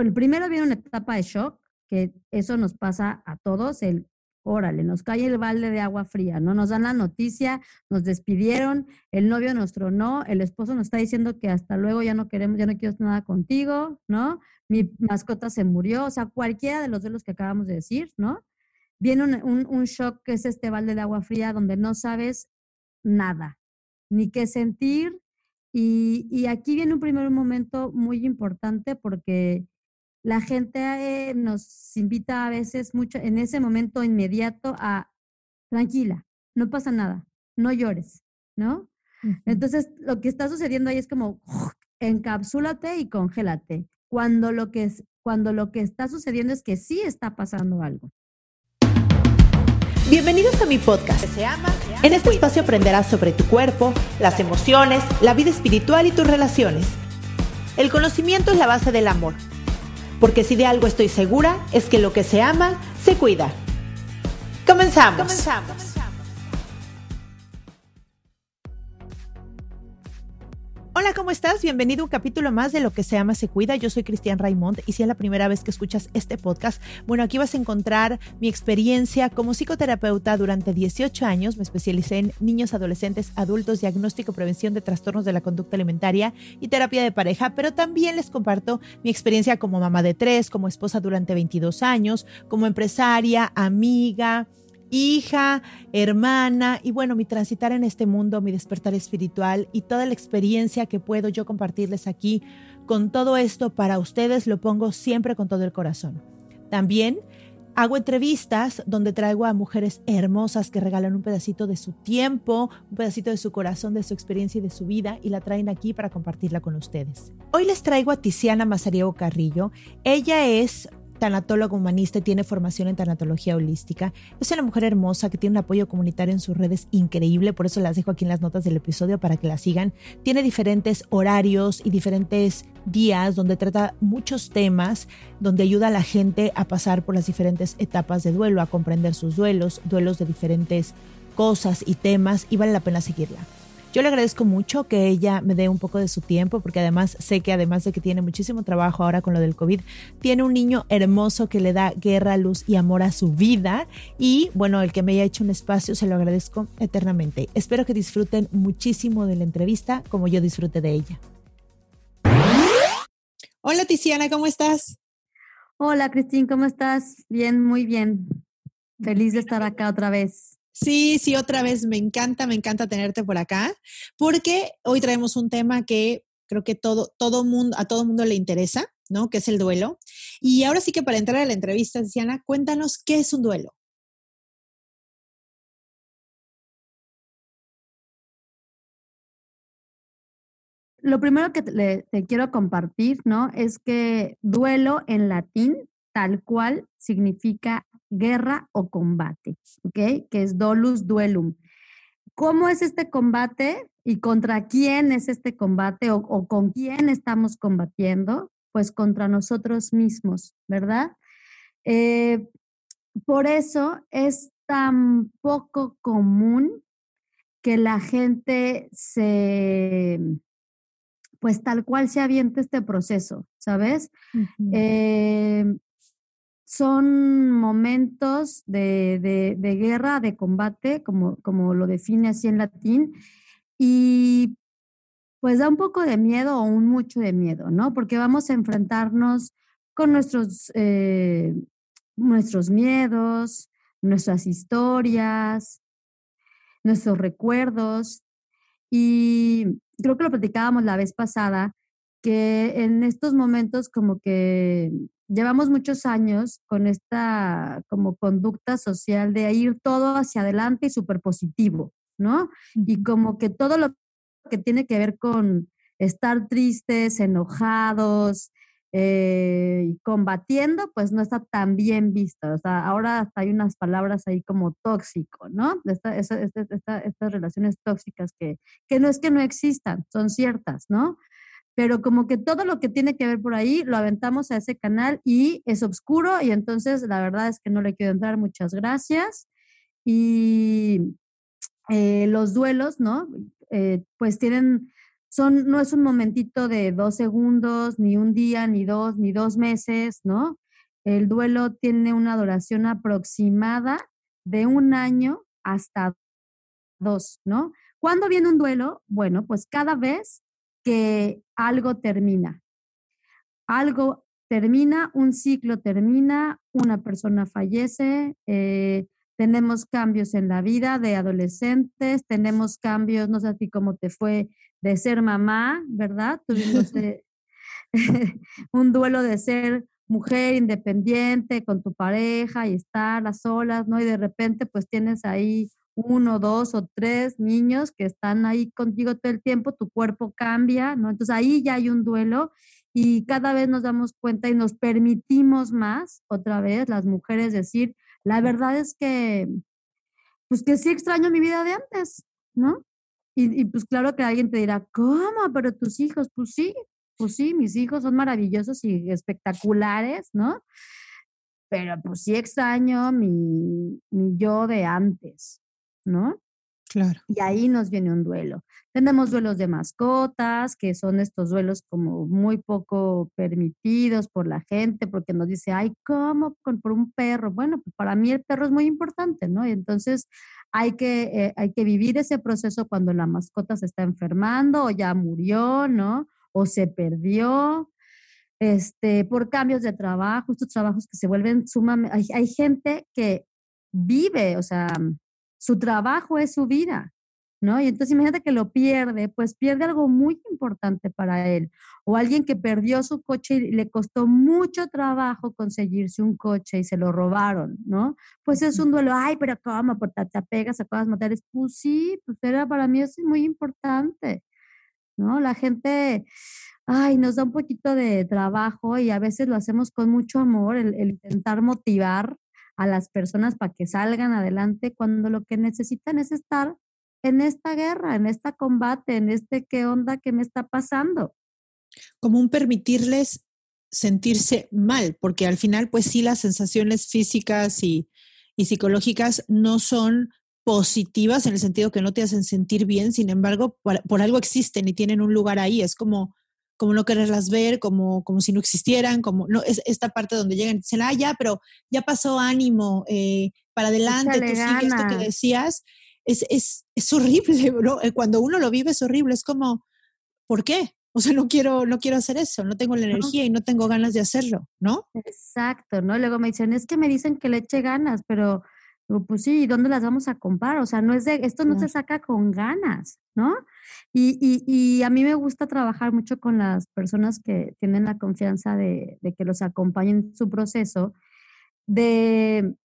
el primero viene una etapa de shock, que eso nos pasa a todos, el órale, nos cae el balde de agua fría, ¿no? Nos dan la noticia, nos despidieron, el novio nuestro no, el esposo nos está diciendo que hasta luego ya no queremos, ya no quiero nada contigo, ¿no? Mi mascota se murió, o sea, cualquiera de los de los que acabamos de decir, ¿no? Viene un, shock que es este balde de agua fría donde no sabes nada, ni qué sentir. Y aquí viene un primer momento muy importante porque la gente eh, nos invita a veces mucho en ese momento inmediato a tranquila, no pasa nada, no llores, ¿no? Entonces, lo que está sucediendo ahí es como encapsúlate y congélate. Cuando lo que es, cuando lo que está sucediendo es que sí está pasando algo. Bienvenidos a mi podcast. En este espacio aprenderás sobre tu cuerpo, las emociones, la vida espiritual y tus relaciones. El conocimiento es la base del amor porque si de algo estoy segura es que lo que se ama, se cuida. Comenzamos. Comenzamos. Hola, ¿cómo estás? Bienvenido a un capítulo más de Lo que se ama se cuida. Yo soy Cristian Raimond y si es la primera vez que escuchas este podcast, bueno, aquí vas a encontrar mi experiencia como psicoterapeuta durante 18 años. Me especialicé en niños, adolescentes, adultos, diagnóstico, prevención de trastornos de la conducta alimentaria y terapia de pareja, pero también les comparto mi experiencia como mamá de tres, como esposa durante 22 años, como empresaria, amiga, hija, hermana y bueno, mi transitar en este mundo, mi despertar espiritual y toda la experiencia que puedo yo compartirles aquí con todo esto para ustedes lo pongo siempre con todo el corazón. También hago entrevistas donde traigo a mujeres hermosas que regalan un pedacito de su tiempo, un pedacito de su corazón, de su experiencia y de su vida y la traen aquí para compartirla con ustedes. Hoy les traigo a Tiziana Mazariego Carrillo. Ella es tanatóloga humanista y tiene formación en tanatología holística. Es una mujer hermosa que tiene un apoyo comunitario en sus redes increíble, por eso las dejo aquí en las notas del episodio para que la sigan. Tiene diferentes horarios y diferentes días donde trata muchos temas, donde ayuda a la gente a pasar por las diferentes etapas de duelo, a comprender sus duelos, duelos de diferentes cosas y temas y vale la pena seguirla. Yo le agradezco mucho que ella me dé un poco de su tiempo, porque además sé que además de que tiene muchísimo trabajo ahora con lo del COVID, tiene un niño hermoso que le da guerra, luz y amor a su vida. Y bueno, el que me haya hecho un espacio, se lo agradezco eternamente. Espero que disfruten muchísimo de la entrevista como yo disfrute de ella. Hola Tiziana, ¿cómo estás? Hola Cristín, ¿cómo estás? Bien, muy bien. Feliz de estar acá otra vez. Sí, sí, otra vez me encanta, me encanta tenerte por acá, porque hoy traemos un tema que creo que todo, todo mundo, a todo mundo le interesa, ¿no? Que es el duelo. Y ahora sí que para entrar a la entrevista, Diana, cuéntanos qué es un duelo. Lo primero que te quiero compartir, ¿no? Es que duelo en latín tal cual significa guerra o combate, ¿ok? Que es dolus duelum. ¿Cómo es este combate y contra quién es este combate o, con quién estamos combatiendo? Pues contra nosotros mismos, ¿verdad? Eh, por eso es tan poco común que la gente se, pues tal cual se aviente este proceso, ¿sabes? Son momentos de, guerra, de combate, como, como lo define así en latín, y pues da un poco de miedo o un mucho de miedo, ¿no? Porque vamos a enfrentarnos con nuestros, eh, nuestros miedos, nuestras historias, nuestros recuerdos. Y creo que lo platicábamos la vez pasada, que en estos momentos como que llevamos muchos años con esta como conducta social de ir todo hacia adelante y súper positivo, ¿no? Y como que todo lo que tiene que ver con estar tristes, enojados, eh, combatiendo, pues no está tan bien visto. O sea, ahora hasta hay unas palabras ahí como tóxico, ¿no? estas relaciones tóxicas que, que no es que no existan, son ciertas, ¿no? Pero como que todo lo que tiene que ver por ahí lo aventamos a ese canal y es oscuro y entonces la verdad es que no le quiero entrar, muchas gracias. Y eh, los duelos, ¿no? Eh, pues tienen son, no es un momentito de dos segundos, ni un día, ni dos, ni dos meses, ¿no? El duelo tiene una duración aproximada de un año hasta dos, ¿no? ¿Cuándo viene un duelo? Bueno, pues cada vez que algo termina. Algo termina, un ciclo termina, una persona fallece, eh, tenemos cambios en la vida de adolescentes, tenemos cambios, no sé a ti cómo te fue de ser mamá, ¿verdad? Tuvimos un duelo de ser mujer independiente con tu pareja y estar a solas, ¿no? Y de repente pues tienes ahí uno, dos o tres niños que están ahí contigo todo el tiempo, tu cuerpo cambia, ¿no? Entonces ahí ya hay un duelo y cada vez nos damos cuenta y nos permitimos más, otra vez, las mujeres decir, la verdad es que, pues que sí extraño mi vida de antes, ¿no? Y, y pues claro que alguien te dirá, ¿cómo? Pero tus hijos, pues sí, pues sí, mis hijos son maravillosos y espectaculares, ¿no? Pero pues sí extraño mi, mi yo de antes, ¿no? Claro. Y ahí nos viene un duelo. Tenemos duelos de mascotas, que son estos duelos como muy poco permitidos por la gente, porque nos dice, ay, ¿cómo por un perro? Bueno, pues para mí el perro es muy importante, ¿no? Y entonces hay que, eh, hay que vivir ese proceso cuando la mascota se está enfermando o ya murió, ¿no? O se perdió, este, por cambios de trabajo, estos trabajos que se vuelven sumamente, hay, hay gente que vive, o sea, su trabajo es su vida, ¿no? Y entonces imagínate que lo pierde, pues pierde algo muy importante para él. O alguien que perdió su coche y le costó mucho trabajo conseguirse un coche y se lo robaron, ¿no? Pues es un duelo, ay, pero ¿cómo? Porque te apegas a cosas materiales. Pues sí, pues era para mí es muy importante, ¿no? La gente, ay, nos da un poquito de trabajo y a veces lo hacemos con mucho amor, el, el intentar motivar a las personas para que salgan adelante cuando lo que necesitan es estar en esta guerra, en este combate, en este qué onda que me está pasando. Como un permitirles sentirse mal, porque al final, pues sí, las sensaciones físicas y, y psicológicas no son positivas en el sentido que no te hacen sentir bien, sin embargo, por, por, algo existen y tienen un lugar ahí. Es como como no quererlas ver, como, como si no existieran, como no, es esta parte donde llegan y dicen, ah, ya, pero ya pasó ánimo, eh, para adelante, tú sigue esto que decías, es, es, es horrible, bro. Eh, cuando uno lo vive es horrible, es como, ¿por qué? O sea, no quiero, no quiero hacer eso, no tengo la energía y no tengo ganas de hacerlo, ¿no? Exacto, ¿no? Luego me dicen, es que me dicen que le eche ganas, pero pues sí, ¿dónde las vamos a comprar? O sea, no es de, esto no se saca con ganas, ¿no? Y, y, y, a mí me gusta trabajar mucho con las personas que tienen la confianza de, de, que los acompañen en su proceso, de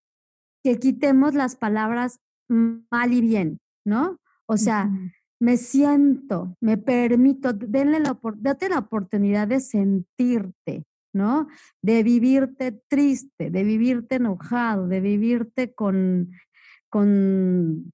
que quitemos las palabras mal y bien, ¿no? O sea, uh -huh. me siento, me permito, denle la, date la oportunidad de sentirte, ¿no? De vivirte triste, de vivirte enojado, de vivirte con, con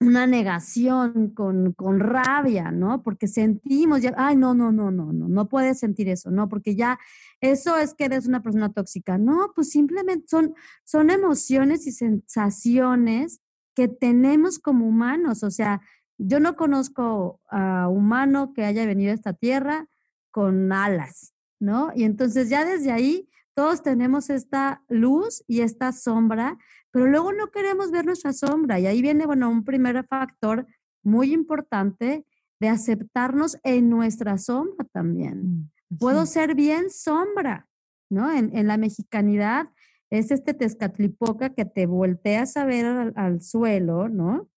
una negación, con, con, rabia, ¿no? Porque sentimos ya, ay, no, no, no, no, no, no puedes sentir eso, ¿no? Porque ya eso es que eres una persona tóxica. No, pues simplemente son, son emociones y sensaciones que tenemos como humanos. O sea, yo no conozco a humano que haya venido a esta tierra con alas, ¿no? Y entonces ya desde ahí todos tenemos esta luz y esta sombra, pero luego no queremos ver nuestra sombra. Y ahí viene, bueno, un primer factor muy importante de aceptarnos en nuestra sombra también. Sí. Puedo ser bien sombra, ¿no? En, en, la mexicanidad es este tezcatlipoca que te volteas a ver al, al suelo, ¿no?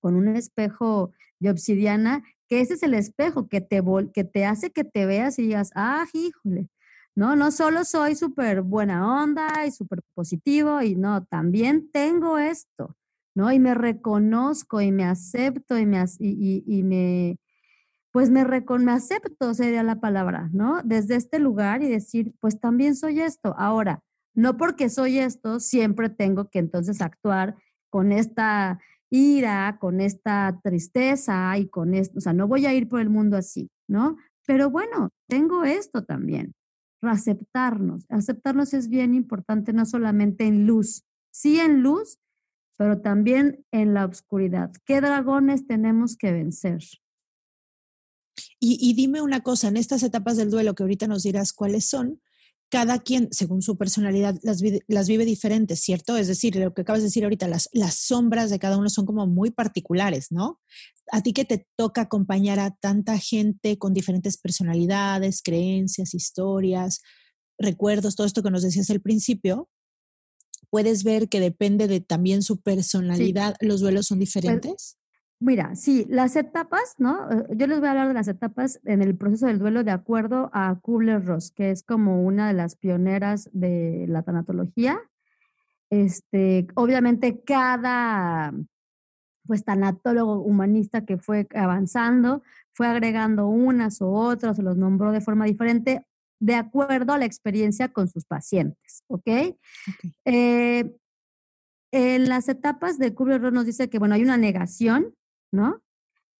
Con un espejo de obsidiana que ese es el espejo que te, que te hace que te veas y digas, ah, híjole, no, no solo soy súper buena onda y súper positivo, y no, también tengo esto, ¿no? Y me reconozco y me acepto y me, y, y, y me pues me, me acepto, sería la palabra, ¿no? Desde este lugar y decir, pues también soy esto. Ahora, no porque soy esto, siempre tengo que entonces actuar con esta ira, con esta tristeza y con esto, o sea, no voy a ir por el mundo así, ¿no? Pero bueno, tengo esto también, aceptarnos. Aceptarnos es bien importante, no solamente en luz, sí en luz, pero también en la oscuridad. ¿Qué dragones tenemos que vencer? Y, dime una cosa, en estas etapas del duelo que ahorita nos dirás cuáles son, cada quien, según su personalidad, las, las, vive diferentes, ¿cierto? Es decir, lo que acabas de decir ahorita, las, las sombras de cada uno son como muy particulares, ¿no? A ti que te toca acompañar a tanta gente con diferentes personalidades, creencias, historias, recuerdos, todo esto que nos decías al principio, puedes ver que depende de también su personalidad, los duelos son pues, diferentes. Mira, sí, las etapas, ¿no? Eh, yo les voy a hablar de las etapas en el proceso del duelo de acuerdo a Kubler-Ross, que es como una de las pioneras de la tanatología. Este, obviamente cada pues tanatólogo humanista que fue avanzando, fue agregando unas o otras, o los nombró de forma diferente de acuerdo a la experiencia con sus pacientes, ¿ok? Eh, en las etapas de Kubler-Ross nos dice que, bueno, hay una negación, ¿no?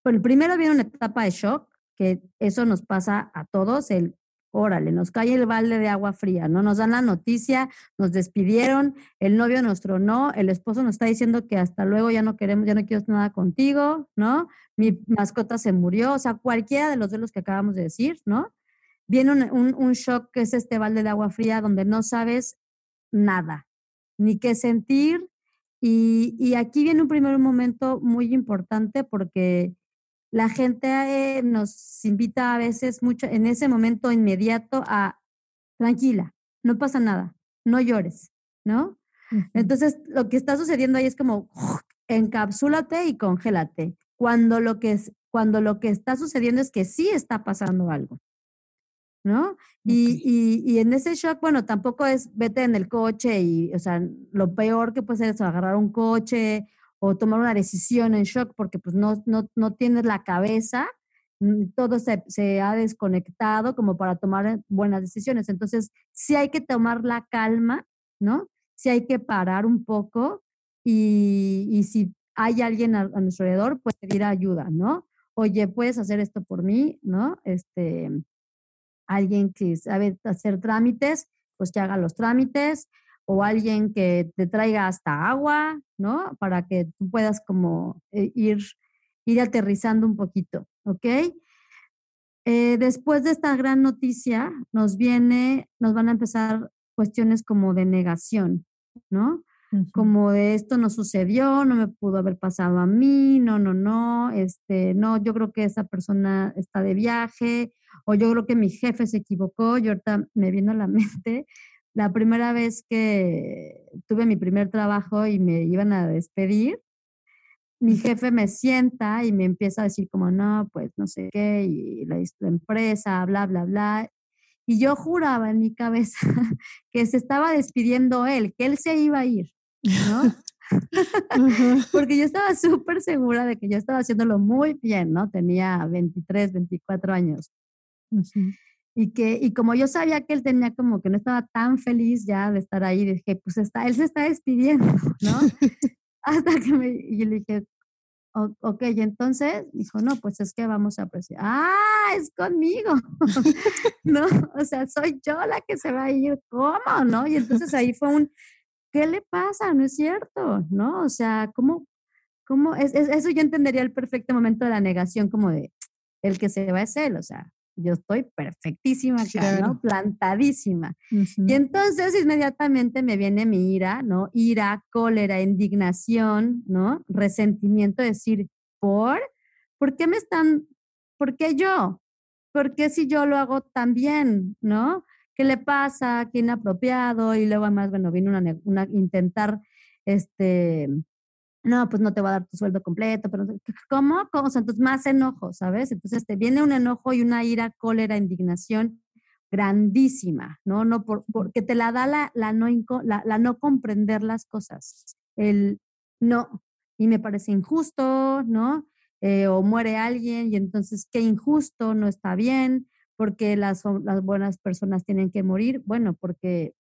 Bueno, primero viene una etapa de shock, que eso nos pasa a todos, el, órale, nos cae el balde de agua fría, ¿no? Nos dan la noticia, nos despidieron, el novio nuestro no, el esposo nos está diciendo que hasta luego ya no queremos, ya no quiero nada contigo, ¿no? Mi mascota se murió, o sea, cualquiera de los de los que acabamos de decir, ¿no? viene un, shock que es este balde de agua fría donde no sabes nada, ni qué sentir. Y, aquí viene un primer momento muy importante porque la gente eh, nos invita a veces mucho en ese momento inmediato a tranquila, no pasa nada, no llores, ¿no? Entonces, lo que está sucediendo ahí es como encapsúlate y congélate. Cuando lo que es, cuando lo que está sucediendo es que sí está pasando algo. ¿No? Y, y, en ese shock, bueno, tampoco es vete en el coche y, o sea, lo peor que puede ser es agarrar un coche o tomar una decisión en shock porque pues no, no, no tienes la cabeza, mm, todo se, se, ha desconectado como para tomar buenas decisiones. Entonces, sí hay que tomar la calma, ¿no? Sí hay que parar un poco y, y si hay alguien a, a, nuestro alrededor, pues pedir ayuda, ¿no? Oye, puedes hacer esto por mí, ¿no? Este, alguien que sabe hacer trámites, pues que haga los trámites, o alguien que te traiga hasta agua, ¿no? Para que tú puedas como eh, ir, ir aterrizando un poquito, ¿ok? Eh, después de esta gran noticia, nos viene, nos van a empezar cuestiones como de negación, ¿no? Como de esto no sucedió, no me pudo haber pasado a mí, no, no, no, este, no, yo creo que esa persona está de viaje, o yo creo que mi jefe se equivocó, y ahorita me vino a la mente la primera vez que tuve mi primer trabajo y me iban a despedir, mi jefe me sienta y me empieza a decir como, no, pues no sé qué, y la, la empresa, bla, bla, bla. Y yo juraba en mi cabeza que se estaba despidiendo él, que él se iba a ir, ¿no? Porque yo estaba súper segura de que yo estaba haciéndolo muy bien, ¿no? Tenía 23, 24 años. Y que, y como yo sabía que él tenía como que no estaba tan feliz ya de estar ahí, dije, pues está, él se está despidiendo, ¿no? Hasta que me, y le dije, ok, y entonces dijo, no, pues es que vamos a apreciar. Ah, es conmigo. no, o sea, soy yo la que se va a ir, ¿cómo? ¿No? Y entonces ahí fue un, ¿qué le pasa? No es cierto, ¿no? O sea, ¿cómo? ¿Cómo? Es, eso yo entendería el perfecto momento de la negación, como de, el que se va es él, o sea, yo estoy perfectísima acá, ¿no? Plantadísima. Y entonces inmediatamente me viene mi ira, ¿no? Ira, cólera, indignación, ¿no? Resentimiento, decir, ¿por? ¿Por qué me están, por qué yo? ¿Por qué si yo lo hago tan bien, ¿no? ¿Qué le pasa? ¿Qué inapropiado? Y luego además, bueno, vino una, una intentar, este, no, pues no te va a dar tu sueldo completo, pero ¿cómo? ¿Cómo? Entonces más enojo, ¿sabes? Entonces te viene un enojo y una ira, cólera, indignación grandísima, ¿no? No por, porque te la da la, la, no, la, la no comprender las cosas, el no, y me parece injusto, ¿no? Eh, o muere alguien y entonces qué injusto, no está bien, porque las, las buenas personas tienen que morir, bueno, porque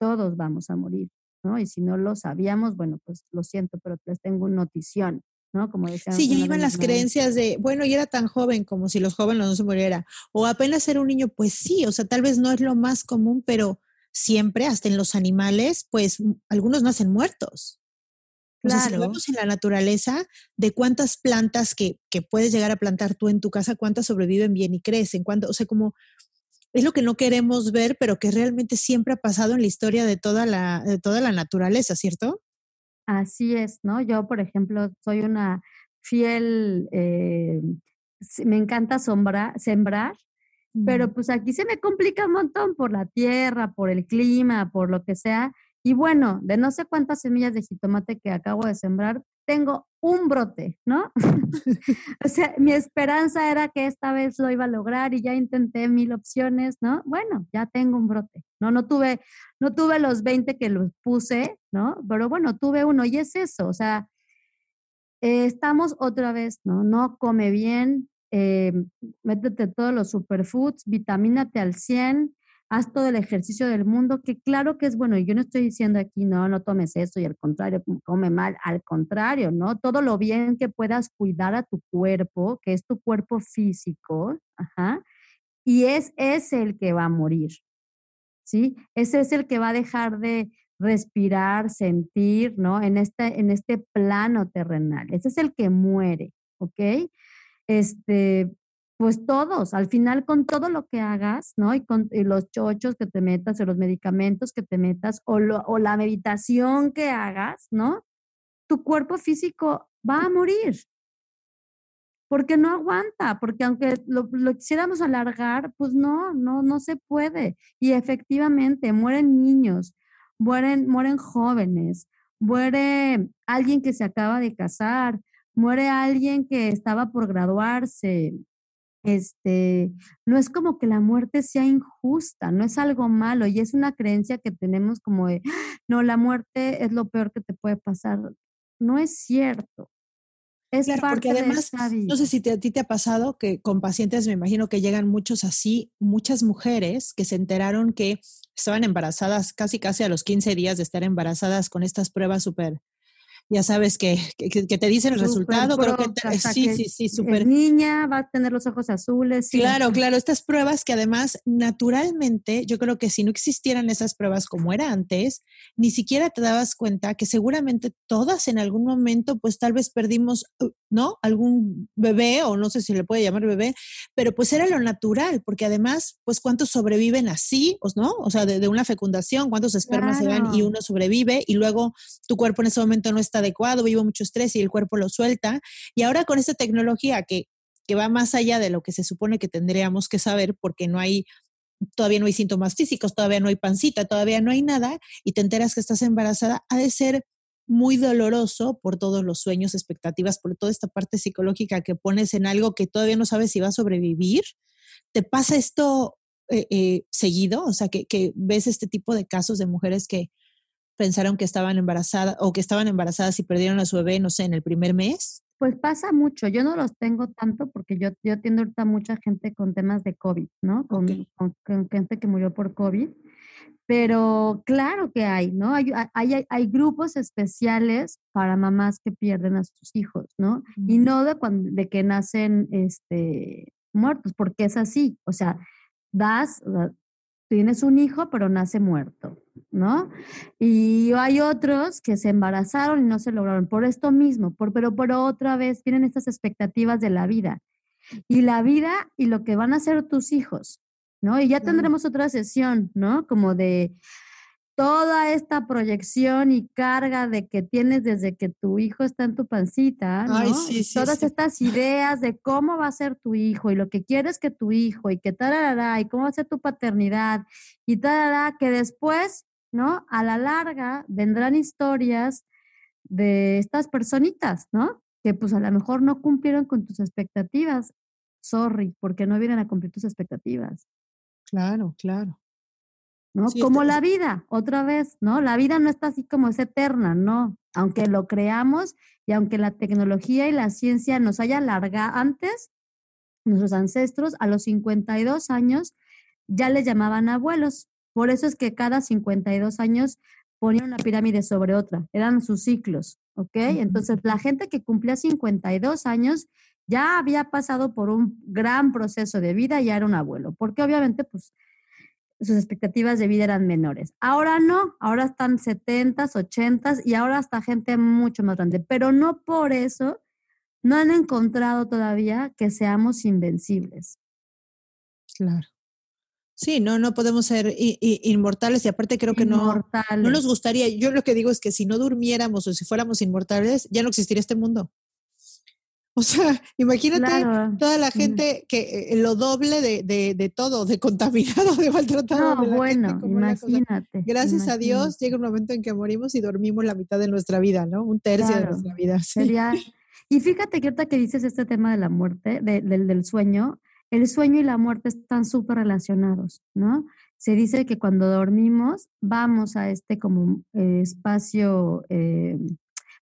todos vamos a morir. ¿no? Y si no lo sabíamos, bueno, pues lo siento, pero les tengo una notición, ¿no? Como decían. Sí, ya iban las creencias de, bueno, y era tan joven como si los jóvenes no se muriera, o apenas era un niño, pues sí, o sea, tal vez no es lo más común, pero siempre, hasta en los animales, pues algunos nacen muertos. O sea, si vemos en la naturaleza, de cuántas plantas que, que, puedes llegar a plantar tú en tu casa, cuántas sobreviven bien y crecen, cuánto, o sea, como es lo que no queremos ver, pero que realmente siempre ha pasado en la historia de toda la, de toda la naturaleza, ¿cierto? Así es, ¿no? Yo, por ejemplo, soy una fiel, eh, me encanta sembrar, pero pues aquí se me complica un montón por la tierra, por el clima, por lo que sea. Y bueno, de no sé cuántas semillas de jitomate que acabo de sembrar, tengo un brote, ¿no? o sea, mi esperanza era que esta vez lo iba a lograr y ya intenté mil opciones, ¿no? Bueno, ya tengo un brote, ¿no? No tuve, no tuve los 20 que los puse, ¿no? Pero bueno, tuve uno y es eso, o sea, eh, estamos otra vez, ¿no? No come bien, eh, métete todos los superfoods, vitamínate al 100, haz todo el ejercicio del mundo, que claro que es bueno, y yo no estoy diciendo aquí, no, no tomes eso y al contrario, come mal, al contrario, ¿no? Todo lo bien que puedas cuidar a tu cuerpo, que es tu cuerpo físico, ajá, y es ese el que va a morir, ¿sí? Ese es el que va a dejar de respirar, sentir, ¿no? En este, en este plano terrenal, ese es el que muere, ¿ok? Este, pues todos, al final con todo lo que hagas, ¿no? Y con los chochos que te metas, o los medicamentos que te metas, o, la meditación que hagas, ¿no? Tu cuerpo físico va a morir. Porque no aguanta, porque aunque lo, lo quisiéramos alargar, pues no, no, no se puede. Y efectivamente, mueren niños, mueren, mueren jóvenes, muere alguien que se acaba de casar, muere alguien que estaba por graduarse, este, no es como que la muerte sea injusta, no es algo malo y es una creencia que tenemos como de, no, la muerte es lo peor que te puede pasar. No es cierto. Es claro, porque además, no sé si a ti te ha pasado que con pacientes, me imagino que llegan muchos así, muchas mujeres que se enteraron que estaban embarazadas casi casi a los 15 días de estar embarazadas con estas pruebas súper ya sabes que, que, te dicen el resultado, creo que sí, sí, sí, súper. Niña, va a tener los ojos azules. Claro, claro, estas pruebas que además naturalmente, yo creo que si no existieran esas pruebas como era antes, ni siquiera te dabas cuenta que seguramente todas en algún momento, pues tal vez perdimos, uh, ¿no? Algún bebé, o no sé si le puede llamar bebé, pero pues era lo natural, porque además, pues cuántos sobreviven así, ¿no? O sea, de, una fecundación, cuántos espermas se van y uno sobrevive y luego tu cuerpo en ese momento no está adecuado, vivo mucho estrés y el cuerpo lo suelta. Y ahora con esta tecnología que, que va más allá de lo que se supone que tendríamos que saber porque no hay todavía no hay síntomas físicos, todavía no hay pancita, todavía no hay nada y te enteras que estás embarazada, ha de ser muy doloroso por todos los sueños, expectativas, por toda esta parte psicológica que pones en algo que todavía no sabes si va a sobrevivir. ¿Te pasa esto eh, eh, seguido? O sea, que, que, ves este tipo de casos de mujeres que pensaron que estaban embarazadas o que estaban embarazadas y perdieron a su bebé, no sé, en el primer mes? Pues pasa mucho. Yo no los tengo tanto porque yo, yo atiendo ahorita mucha gente con temas de COVID, ¿no? Con, con, gente que murió por COVID. Pero claro que hay, ¿no? Hay, hay, hay, grupos especiales para mamás que pierden a sus hijos, ¿no? Y no de, cuando, de que nacen este, muertos, porque es así. O sea, das, tienes un hijo, pero nace muerto, ¿no? Y hay otros que se embarazaron y no se lograron por esto mismo, por, pero por otra vez tienen estas expectativas de la vida. Y la vida y lo que van a ser tus hijos, ¿no? Y ya tendremos otra sesión, ¿no? Como de, toda esta proyección y carga de que tienes desde que tu hijo está en tu pancita, ¿no? todas estas ideas de cómo va a ser tu hijo y lo que quieres que tu hijo y que tal, y cómo va a ser tu paternidad y tal, que después, ¿no? A la larga vendrán historias de estas personitas, ¿no? Que pues a lo mejor no cumplieron con tus expectativas. Sorry, porque no vienen a cumplir tus expectativas. Claro, claro. ¿no? como la vida, otra vez, ¿no? La vida no está así como es eterna, ¿no? Aunque lo creamos y aunque la tecnología y la ciencia nos haya alargado antes, nuestros ancestros a los 52 años ya les llamaban abuelos. Por eso es que cada 52 años ponían una pirámide sobre otra, eran sus ciclos, ¿ok? Entonces, la gente que cumplía 52 años ya había pasado por un gran proceso de vida y ya era un abuelo, porque obviamente, pues, sus expectativas de vida eran menores. Ahora no, ahora están 70, 80 y ahora está gente mucho más grande, pero no por eso no han encontrado todavía que seamos invencibles. Claro. Sí, no, no podemos ser inmortales y aparte creo que no, no nos gustaría. Yo lo que digo es que si no durmiéramos o si fuéramos inmortales, ya no existiría este mundo. O sea, imagínate toda la gente que eh, lo doble de, todo, de contaminado, de maltratado. No, bueno, imagínate. Gracias a Dios llega un momento en que morimos y dormimos la mitad de nuestra vida, ¿no? Un tercio de nuestra vida. Sería, y fíjate que ahorita que dices este tema de la muerte, del, del sueño, el sueño y la muerte están súper relacionados, ¿no? Se dice que cuando dormimos vamos a este como eh, espacio, eh,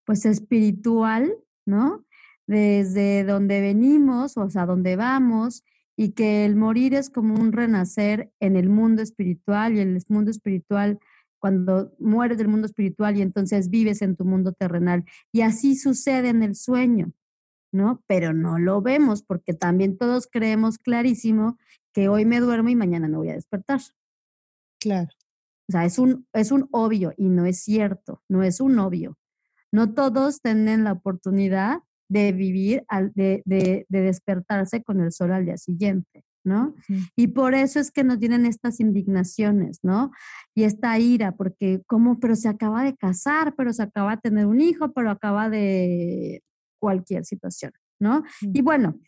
pues espiritual, ¿no? Desde donde venimos, o sea, donde vamos, y que el morir es como un renacer en el mundo espiritual y el mundo espiritual cuando mueres del mundo espiritual y entonces vives en tu mundo terrenal. Y así sucede en el sueño, ¿no? Pero no lo vemos porque también todos creemos clarísimo que hoy me duermo y mañana me voy a despertar. Claro. O sea, es un, es un obvio y no es cierto, no es un obvio. No todos tienen la oportunidad de vivir, de, de, de despertarse con el sol al día siguiente. ¿no? Y por eso es que nos tienen estas indignaciones, ¿no? Y esta ira, porque como, pero se acaba de casar, pero se acaba de tener un hijo, pero acaba de cualquier situación, ¿no? Y bueno,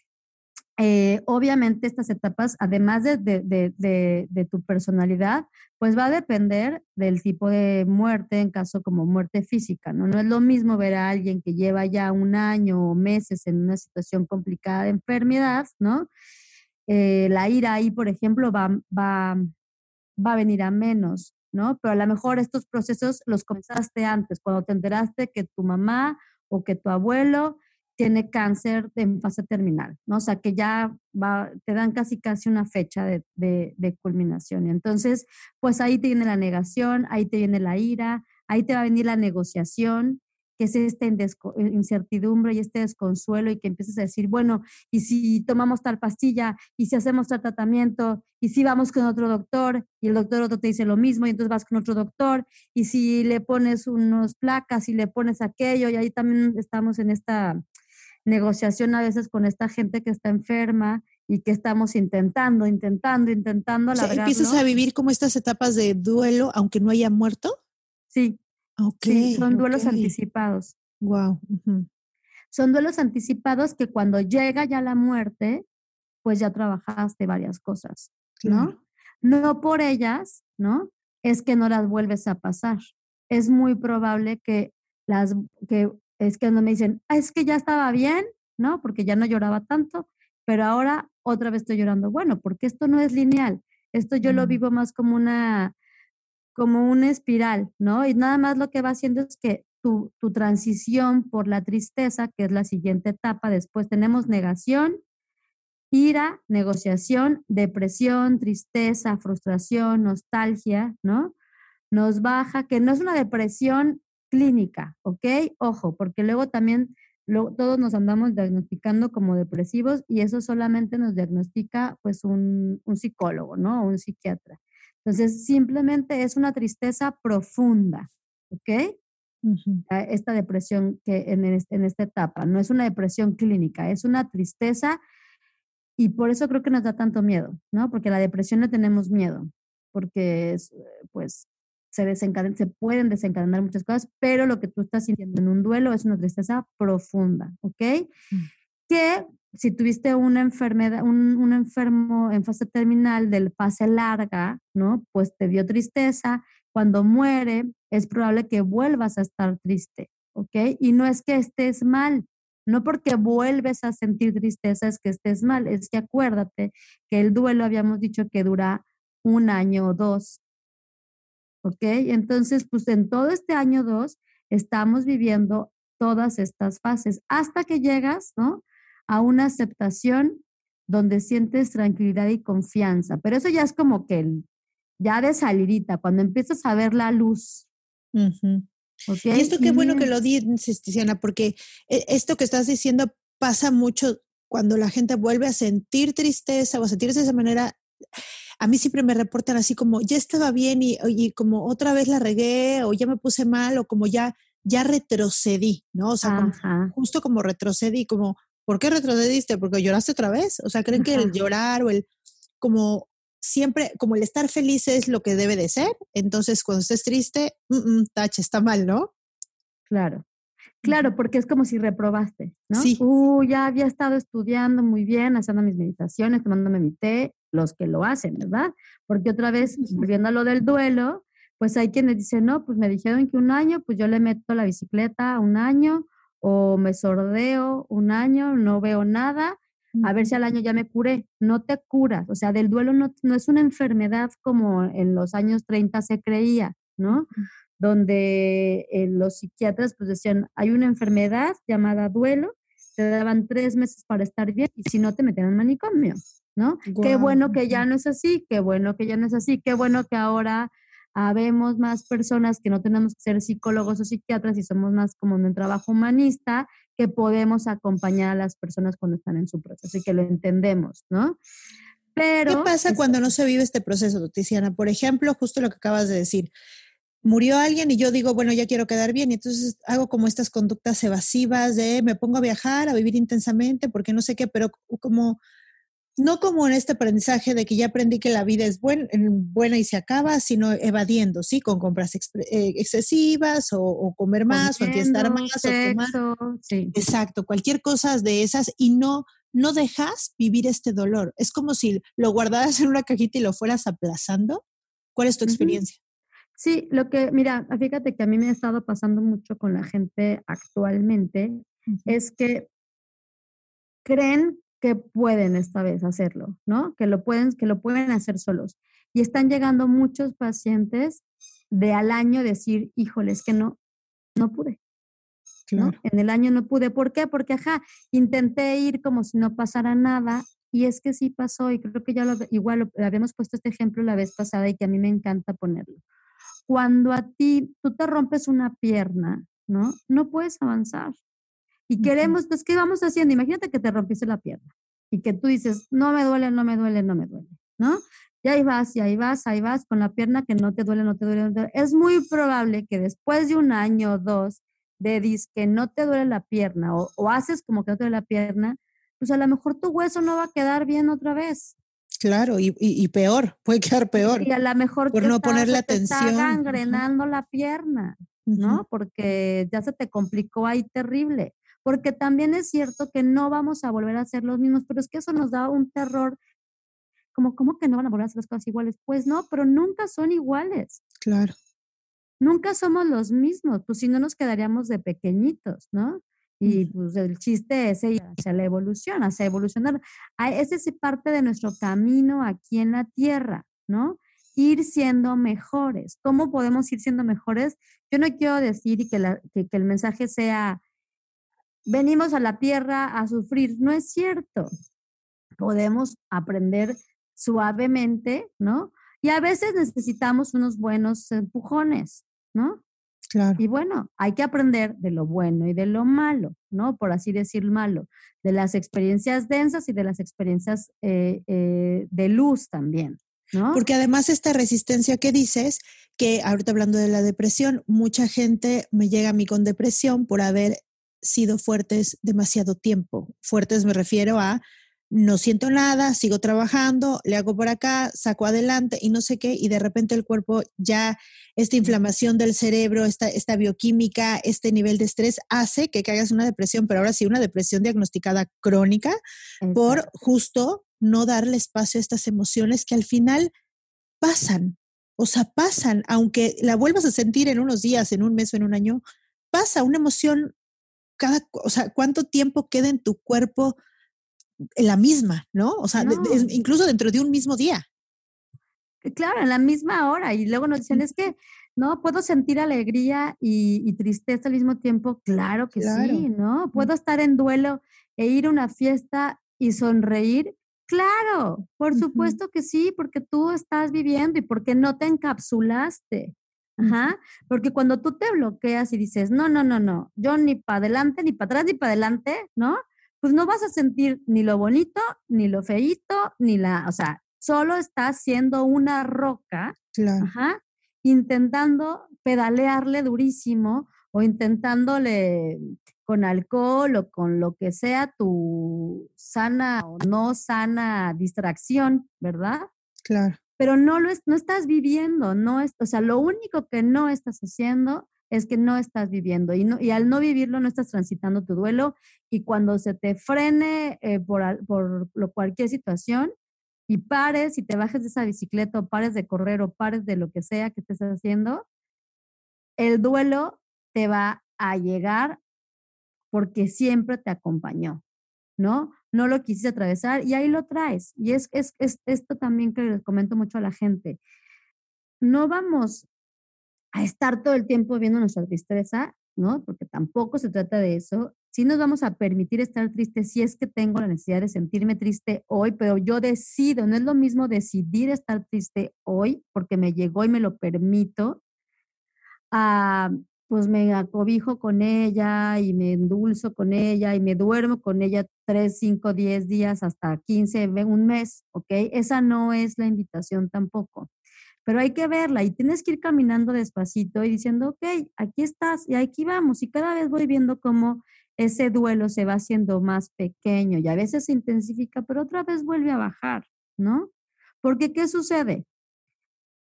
eh, obviamente estas etapas, además de, de, tu personalidad, pues va a depender del tipo de muerte, en caso como muerte física, ¿no? No es lo mismo ver a alguien que lleva ya un año o meses en una situación complicada de enfermedad, ¿no? Eh, la ira ahí, por ejemplo, va, va, va a venir a menos, ¿no? Pero a lo mejor estos procesos los comenzaste antes, cuando te enteraste que tu mamá o que tu abuelo tiene cáncer en fase terminal, ¿no? O sea, que ya va, te dan casi casi una fecha de, de, de culminación. Y entonces, pues ahí te viene la negación, ahí te viene la ira, ahí te va a venir la negociación, que es esta eh, incertidumbre y este desconsuelo y que empiezas a decir, bueno, y si tomamos tal pastilla, y si hacemos tal tratamiento, y si vamos con otro doctor, y el doctor otro te dice lo mismo, y entonces vas con otro doctor, y si le pones unos placas y le pones aquello, y ahí también estamos en esta negociación a veces con esta gente que está enferma y que estamos intentando, intentando, intentando o ¿Empiezas a vivir como estas etapas de duelo aunque no haya muerto? Sí, sí, son duelos anticipados. Wow. Son duelos anticipados que cuando llega ya la muerte, pues ya trabajaste varias cosas, ¿no? No por ellas, ¿no? Es que no las vuelves a pasar. Es muy probable que las que es que no me dicen, ah, es que ya estaba bien, ¿no? Porque ya no lloraba tanto, pero ahora otra vez estoy llorando. Bueno, porque esto no es lineal. Esto yo lo vivo más como una como una espiral, ¿no? Y nada más lo que va haciendo es que tu, tu, transición por la tristeza, que es la siguiente etapa, después tenemos negación, ira, negociación, depresión, tristeza, frustración, nostalgia, ¿no? Nos baja, que no es una depresión clínica, ¿ok? Ojo, porque luego también todos nos andamos diagnosticando como depresivos y eso solamente nos diagnostica pues un, un psicólogo, ¿no? Un psiquiatra. Entonces, simplemente es una tristeza profunda, ¿ok? Esta depresión que en, en, esta etapa no es una depresión clínica, es una tristeza y por eso creo que nos da tanto miedo, ¿no? Porque la depresión le tenemos miedo, porque pues se, desencaden, se pueden desencadenar muchas cosas, pero lo que tú estás sintiendo en un duelo es una tristeza profunda, ¿ok? Mm. Que si tuviste una enfermedad, un, enfermo en fase terminal del fase larga, ¿no? Pues te dio tristeza. Cuando muere, es probable que vuelvas a estar triste, ¿ok? Y no es que estés mal, no porque vuelves a sentir tristeza es que estés mal, es que acuérdate que el duelo habíamos dicho que dura un año o dos, ¿ok? Entonces, pues en todo este año dos estamos viviendo todas estas fases hasta que llegas, ¿no? a una aceptación donde sientes tranquilidad y confianza. Pero eso ya es como que ya de salidita, cuando empiezas a ver la luz. Y esto qué bueno que lo dices, Tiziana, porque e, esto que estás diciendo pasa mucho cuando la gente vuelve a sentir tristeza o a sentirse de esa manera a mí siempre me reportan así como, ya estaba bien y, y como otra vez la regué o ya me puse mal o como ya, ya retrocedí, ¿no? O sea, justo como retrocedí, como, ¿por qué retrocediste? Porque lloraste otra vez. O sea, creen que el llorar o el, como siempre, como el estar feliz es lo que debe de ser. Entonces, cuando estés triste, mm, tache, está mal, ¿no? Claro. Claro, porque es como si reprobaste, ¿no? Sí. Uh, ya había estado estudiando muy bien, haciendo mis meditaciones, tomándome mi té, los que lo hacen, ¿verdad? Porque otra vez, volviendo a lo del duelo, pues hay quienes dicen, no, pues me dijeron que un año, pues yo le meto la bicicleta un año, o me sordeo un año, no veo nada, a ver si al año ya me curé. No te curas, o sea, del duelo no, no es una enfermedad como en los años 30 se creía, ¿no? Donde eh, los psiquiatras pues decían, hay una enfermedad llamada duelo, te daban tres meses para estar bien y si no te metían en manicomio, ¿no? Qué bueno que ya no es así, qué bueno que ya no es así, qué bueno que ahora habemos más personas que no tenemos que ser psicólogos o psiquiatras y somos más como en un trabajo humanista que podemos acompañar a las personas cuando están en su proceso y que lo entendemos, ¿no? Pero... ¿Qué pasa cuando no se vive este proceso, Tiziana? Por ejemplo, justo lo que acabas de decir, murió alguien y yo digo, bueno, ya quiero quedar bien, y entonces hago como estas conductas evasivas de me pongo a viajar, a vivir intensamente, porque no sé qué, pero como no como en este aprendizaje de que ya aprendí que la vida es buena y se acaba, sino evadiendo, ¿sí? Con compras eh, excesivas o, comer más o estar más o tomar. Exacto, cualquier cosa de esas y no, no dejas vivir este dolor. Es como si lo guardaras en una cajita y lo fueras aplazando. ¿Cuál es tu experiencia? Sí, lo que, mira, fíjate que a mí me ha estado pasando mucho con la gente actualmente, es que creen que pueden esta vez hacerlo, ¿no? Que lo pueden, que lo pueden hacer solos. Y están llegando muchos pacientes de al año decir, híjole, es que no, no pude. Claro. En el año no pude. ¿Por qué? Porque, ajá, intenté ir como si no pasara nada y es que sí pasó y creo que ya lo, igual lo, habíamos puesto este ejemplo la vez pasada y que a mí me encanta ponerlo. Cuando a ti, tú te rompes una pierna, ¿no? No puedes avanzar. Y queremos, pues, ¿qué vamos haciendo? Imagínate que te rompiste la pierna y que tú dices, no me duele, no me duele, no me duele, ¿no? Y ahí vas, y ahí vas, ahí vas con la pierna que no te duele, no te duele, no te duele. Es muy probable que después de un año o dos de dis que no te duele la pierna o, o, haces como que no te duele la pierna, pues a lo mejor tu hueso no va a quedar bien otra vez. Claro, y, y, peor, puede quedar peor. Y a lo mejor por no ponerle atención. Está gangrenando la pierna, ¿no? Porque ya se te complicó ahí terrible porque también es cierto que no vamos a volver a ser los mismos, pero es que eso nos da un terror, como, ¿cómo que no van a volver a hacer las cosas iguales? Pues no, pero nunca son iguales. Claro. Nunca somos los mismos, pues si no nos quedaríamos de pequeñitos, ¿no? Y pues el chiste es hacia la evolución, hacia evolucionar. Ah, ese es parte de nuestro camino aquí en la Tierra, ¿no? Ir siendo mejores. ¿Cómo podemos ir siendo mejores? Yo no quiero decir que, la, que el mensaje sea, venimos a la tierra a sufrir. No es cierto. Podemos aprender suavemente, ¿no? Y a veces necesitamos unos buenos empujones, ¿no? Claro. Y bueno, hay que aprender de lo bueno y de lo malo, ¿no? Por así decir malo, de las experiencias densas y de las experiencias eh, eh, de luz también, ¿no? Porque además esta resistencia que dices, que ahorita hablando de la depresión, mucha gente me llega a mí con depresión por haber sido fuertes demasiado tiempo. Fuertes me refiero a no siento nada, sigo trabajando, le hago por acá, saco adelante y no sé qué, y de repente el cuerpo ya, esta inflamación del cerebro, esta, esta bioquímica, este nivel de estrés hace que caigas una depresión, pero ahora sí una depresión diagnosticada crónica por justo no darle espacio a estas emociones que al final pasan, o sea, pasan, aunque la vuelvas a sentir en unos días, en un mes o en un año, pasa, una emoción cada, o sea, cuánto tiempo queda en tu cuerpo en la misma, ¿no? O sea, incluso dentro de un mismo día. Eh, claro, en la misma hora. Y luego nos dicen, es que no puedo sentir alegría y, tristeza al mismo tiempo. Claro que sí, ¿no? Puedo estar en duelo e ir a una fiesta y sonreír. Claro, por supuesto que sí, porque tú estás viviendo y porque no te encapsulaste. Ajá, porque cuando tú te bloqueas y dices, no, no, no, no, yo ni para adelante, ni para atrás, ni para adelante, ¿no? Pues no vas a sentir ni lo bonito, ni lo feito, ni la, o sea, solo estás siendo una roca, intentando pedalearle durísimo o intentándole con alcohol o con lo que sea tu sana o no sana distracción, ¿verdad? Claro. Pero no lo es, no estás viviendo, no es, o sea, lo único que no estás haciendo es que no estás viviendo y, no, y al no vivirlo no estás transitando tu duelo y cuando se te frene eh, por, por cualquier situación y pares y te bajes de esa bicicleta o pares de correr o pares de lo que sea que estés haciendo, el duelo te va a llegar porque siempre te acompañó, ¿no? No lo quisiste atravesar y ahí lo traes. Y es, es, es esto también que les comento mucho a la gente. No vamos a estar todo el tiempo viendo nuestra tristeza, ¿no? Porque tampoco se trata de eso. Sí nos vamos a permitir estar tristes si es que tengo la necesidad de sentirme triste hoy, pero yo decido, no es lo mismo decidir estar triste hoy porque me llegó y me lo permito, a pues me acobijo con ella y me endulzo con ella y me duermo con ella tres, cinco, diez días, hasta 15, un mes, ¿ok? Esa no es la invitación tampoco. Pero hay que verla y tienes que ir caminando despacito y diciendo, ok, aquí estás y aquí vamos. Y cada vez voy viendo cómo ese duelo se va haciendo más pequeño y a veces se intensifica, pero otra vez vuelve a bajar, ¿no? Porque ¿qué sucede?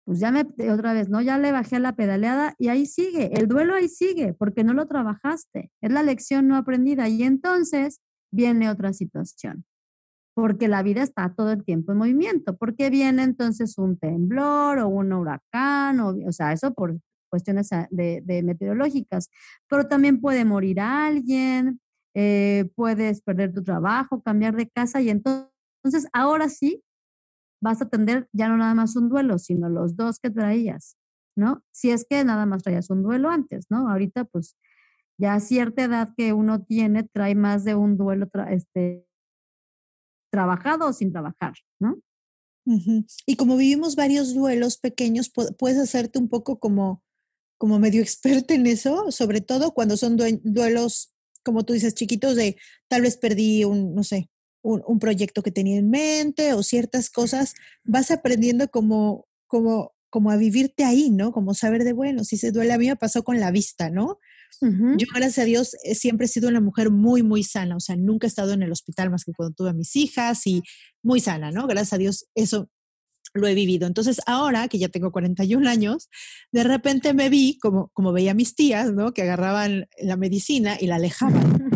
Pues ya me, otra vez, ¿no? Ya le bajé a la pedaleada y ahí sigue, el duelo ahí sigue, porque no lo trabajaste, es la lección no aprendida y entonces viene otra situación, porque la vida está todo el tiempo en movimiento, porque viene entonces un temblor o un huracán, o, o sea, eso por cuestiones de, meteorológicas, pero también puede morir alguien, eh, puedes perder tu trabajo, cambiar de casa y entonces ahora sí vas a atender ya no nada más un duelo, sino los dos que traías, ¿no? Si es que nada más traías un duelo antes, ¿no? Ahorita, pues, ya a cierta edad que uno tiene, trae más de un duelo este, trabajado o sin trabajar, ¿no? Y como vivimos varios duelos pequeños, puedes hacerte un poco como, como medio experta en eso, sobre todo cuando son duelos, como tú dices, chiquitos de tal vez perdí un, no sé, un, proyecto que tenía en mente o ciertas cosas, vas aprendiendo como, como, como a vivirte ahí, ¿no? Como saber de, bueno, si se duele, a mí me pasó con la vista, ¿no? Yo, gracias a Dios, eh, siempre he sido una mujer muy, muy sana, o sea, nunca he estado en el hospital más que cuando tuve a mis hijas y muy sana, ¿no? Gracias a Dios, eso lo he vivido. Entonces, ahora que ya tengo 41 años, de repente me vi como, como veía a mis tías, ¿no? Que agarraban la medicina y la alejaban.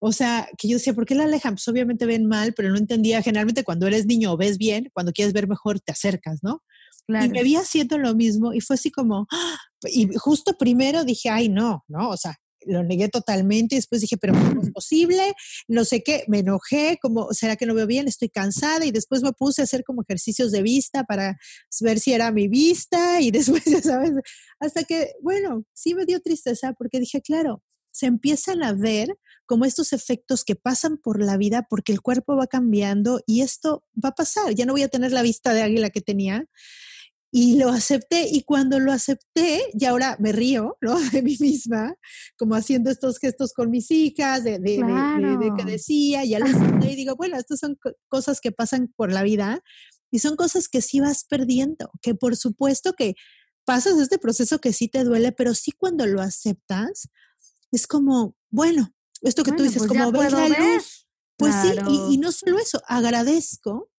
O sea, que yo decía, ¿por qué la alejan? Pues obviamente ven mal, pero no entendía. Generalmente cuando eres niño ves bien, cuando quieres ver mejor, te acercas, ¿no? Y me vi haciendo lo mismo y fue así como, ¡ah! y justo primero dije, ay, no, no, o sea, lo negué totalmente y después dije, pero ¿cómo es posible? No sé qué, me enojé, como, ¿será que no veo bien? Estoy cansada y después me puse a hacer como ejercicios de vista para ver si era mi vista y después, ya sabes, hasta que, bueno, sí me dio tristeza porque dije, claro, se empiezan a ver como estos efectos que pasan por la vida porque el cuerpo va cambiando y esto va a pasar. Ya no voy a tener la vista de águila que tenía. Y lo acepté y cuando lo acepté, y ahora me río, ¿no? De mí misma, como haciendo estos gestos con mis hijas, de, de, que decía, ya lo acepté y digo, bueno, estas son cosas que pasan por la vida y son cosas que sí vas perdiendo, que por supuesto que pasas este proceso que sí te duele, pero sí cuando lo aceptas, es como, bueno, esto que tú dices, pues como ver la luz. Pues sí, y, no solo eso, agradezco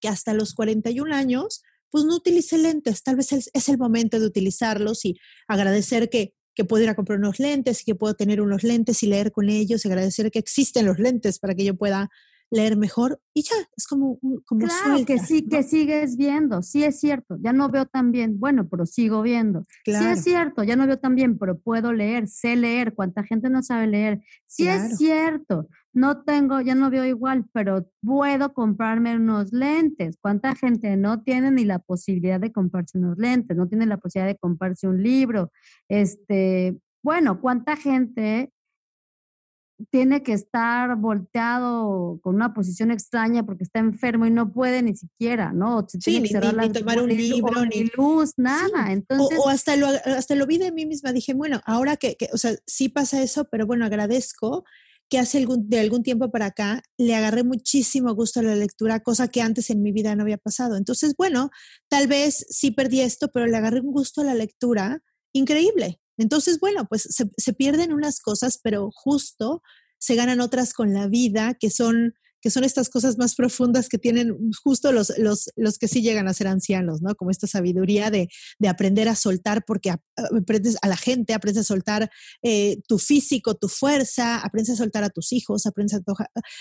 que hasta los 41 años, pues no utilice lentes, tal vez es, es el momento de utilizarlos y agradecer que, que puedo ir a comprar unos lentes y que puedo tener unos lentes y leer con ellos y agradecer que existen los lentes para que yo pueda leer mejor y ya, es como, como Claro, que sí, que sigues viendo, sí es cierto, ya no veo tan bien, bueno, pero sigo viendo. Sí es cierto, ya no veo tan bien, pero puedo leer, sé leer, cuánta gente no sabe leer. Sí es cierto, no tengo, ya no veo igual, pero puedo comprarme unos lentes. ¿Cuánta gente no tiene ni la posibilidad de comprarse unos lentes, no tiene la posibilidad de comprarse un libro? Este, bueno, ¿cuánta gente tiene que estar volteado con una posición extraña porque está enfermo y no puede ni siquiera, ¿no? sí, ni, tomar un libro, ni, luz, nada. Entonces, o, hasta, lo, hasta lo vi de mí misma, dije, bueno, ahora que, o sea, sí pasa eso, pero bueno, agradezco que hace algún, de algún tiempo para acá le agarré muchísimo gusto a la lectura, cosa que antes en mi vida no había pasado. Entonces, bueno, tal vez sí perdí esto, pero le agarré un gusto a la lectura increíble. Entonces, bueno, pues se, pierden unas cosas, pero justo se ganan otras con la vida, que son que son estas cosas más profundas que tienen justo los, los, los que sí llegan a ser ancianos, ¿no? Como esta sabiduría de, de aprender a soltar, porque aprendes a la gente, aprendes a soltar eh, tu físico, tu fuerza, aprendes a soltar a tus hijos, aprendes a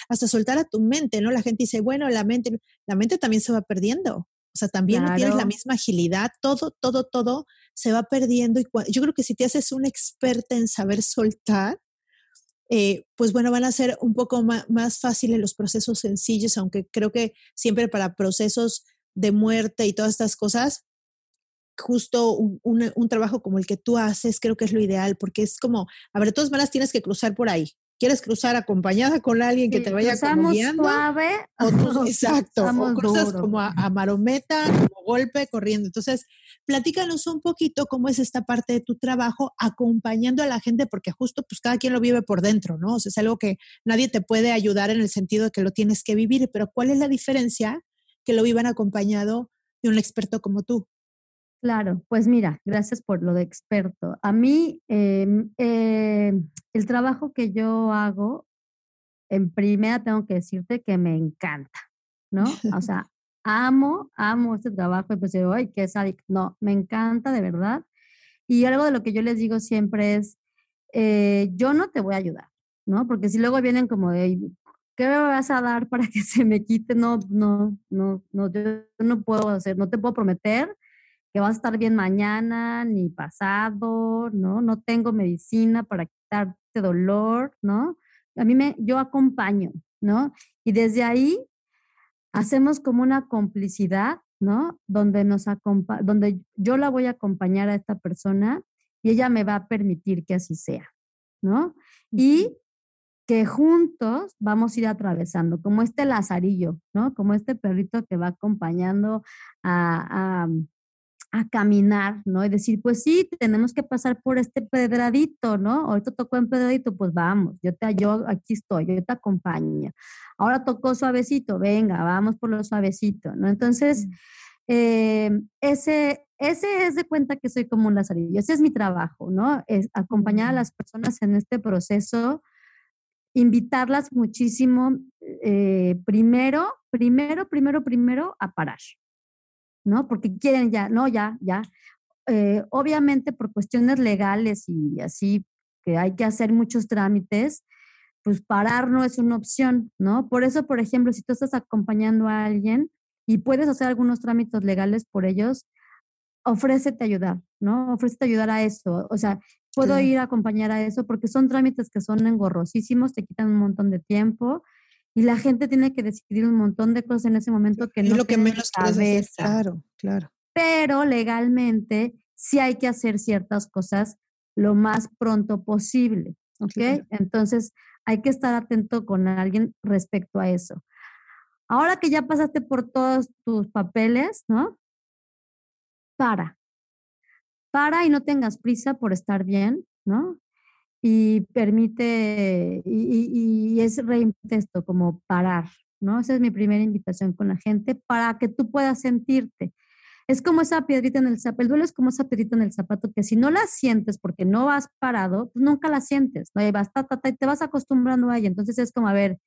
hasta soltar a tu mente, ¿no? La gente dice, bueno, la mente, la mente también se va perdiendo. O sea, también no tienes la misma agilidad, todo, todo, todo se va perdiendo. Y yo creo que si te haces una experta en saber soltar, eh, pues bueno, van a ser un poco más, fáciles los procesos sencillos, aunque creo que siempre para procesos de muerte y todas estas cosas, justo un, un, trabajo como el que tú haces creo que es lo ideal, porque es como, a ver, de todas maneras tienes que cruzar por ahí, quieres cruzar acompañada con alguien que te vaya como guiando. suave. O exacto, o cruzas como a, marometa, como golpe, corriendo. Entonces, platícanos un poquito cómo es esta parte de tu trabajo acompañando a la gente, porque justo pues cada quien lo vive por dentro, ¿no? O sea, es algo que nadie te puede ayudar en el sentido de que lo tienes que vivir, pero ¿cuál es la diferencia que lo vivan acompañado de un experto como tú? Claro, pues mira, gracias por lo de experto. A mí, em, eh, el trabajo que yo hago, en primera tengo que decirte que me encanta, ¿no? O sea, amo, amo este trabajo y pues digo, ay, qué sádico. No, me encanta de verdad. Y algo de lo que yo les digo siempre es, eh, yo no te voy a ayudar, ¿no? Porque si luego vienen como de, ¿qué me vas a dar para que se me quite? No, no, no, no, yo no puedo hacer, no te puedo prometer que vas a estar bien mañana ni pasado, ¿no? No tengo medicina para quitarte dolor, ¿no? A mí me, yo acompaño, ¿no? Y desde ahí hacemos como una complicidad, ¿no? Donde nos donde yo la voy a acompañar a esta persona y ella me va a permitir que así sea, ¿no? Y que juntos vamos a ir atravesando, como este lazarillo, ¿no? Como este perrito que va acompañando a a caminar, ¿no? Y decir, pues sí, tenemos que pasar por este pedradito, ¿no? Ahorita tocó en pedradito, pues vamos, yo, te, yo aquí estoy, yo te acompaño. Ahora tocó suavecito, venga, vamos por lo suavecito, ¿no? Entonces, eh, ese, ese es de cuenta que soy como un lazarillo, ese es mi trabajo, ¿no? Es acompañar a las personas en este proceso, invitarlas muchísimo, eh, primero, primero, primero, primero a parar, ¿no? Porque quieren ya, no, ya, ya. Eh, obviamente por cuestiones legales y así, que hay que hacer muchos trámites, pues parar no es una opción, ¿no? Por eso, por ejemplo, si tú estás acompañando a alguien y puedes hacer algunos trámites legales por ellos, ofrécete ayudar, ¿no? Ofrécete ayudar a eso. O sea, puedo ir a acompañar a eso porque son trámites que son engorrosísimos, te quitan un montón de tiempo y la gente tiene que decidir un montón de cosas en ese momento que no es lo que menos cabeza. Claro, claro. Pero legalmente sí hay que hacer ciertas cosas lo más pronto posible, ¿ok? Entonces hay que estar atento con alguien respecto a eso. Ahora que ya pasaste por todos tus papeles, ¿no? Para. Para y no tengas prisa por estar bien, ¿no? Y permite, y, es esto, como parar, ¿no? Esa es mi primera invitación con la gente para que tú puedas sentirte. Es como esa piedrita en el zapato, el duelo es como esa piedrita en el zapato que si no la sientes porque no has parado, pues nunca la sientes, ¿no? Y vas, y te vas acostumbrando a ella. Entonces es como, a ver,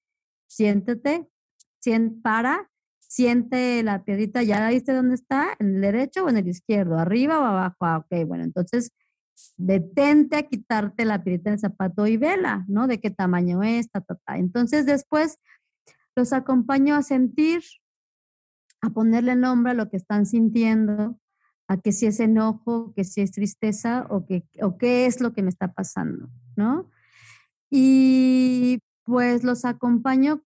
siéntete, para, siente la piedrita, ¿ya viste dónde está? ¿En el derecho o en el izquierdo? ¿Arriba o abajo? Ah, ok, bueno, entonces detente a quitarte la pirita del zapato y vela, ¿no? De qué tamaño es, ta, ta, ta. Entonces después los acompaño a sentir, a ponerle nombre a lo que están sintiendo, a que si es enojo, que si es tristeza o, que, o qué es lo que me está pasando, ¿no? Y pues los acompaño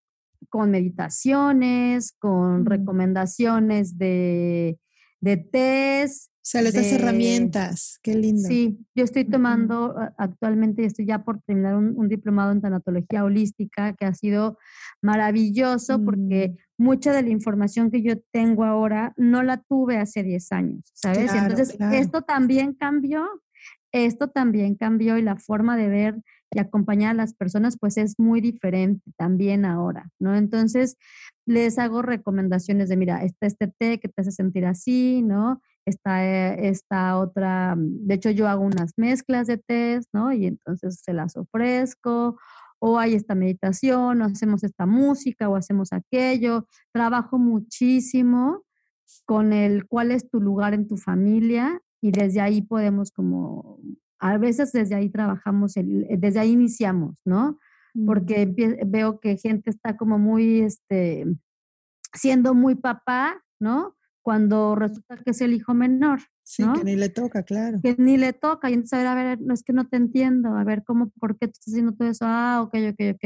con meditaciones, con recomendaciones de, de test, o sea, les das herramientas, qué lindo. Sí, yo estoy tomando actualmente, estoy ya por terminar un, diplomado en tanatología holística que ha sido maravilloso porque mm. mucha de la información que yo tengo ahora no la tuve hace 10 años, ¿sabes? Entonces, esto también cambió, esto también cambió y la forma de ver y acompañar a las personas, pues es muy diferente también ahora, ¿no? Entonces, les hago recomendaciones de, mira, está este té que te hace sentir así, ¿no? Está eh, esta otra, de hecho yo hago unas mezclas de tés, ¿no? Y entonces se las ofrezco, o hay esta meditación, o hacemos esta música, o hacemos aquello. Trabajo muchísimo con el cuál es tu lugar en tu familia y desde ahí podemos como, a veces desde ahí trabajamos, el, desde ahí iniciamos, ¿no? Porque veo que gente está como muy, este, siendo muy papá, ¿no? Cuando resulta que es el hijo menor. Sí, que ni le toca, claro. Que ni le toca. Y entonces, a ver, a ver, no es que no te entiendo. A ver, ¿cómo, por qué tú estás haciendo todo eso? Ah, ok, ok, ok.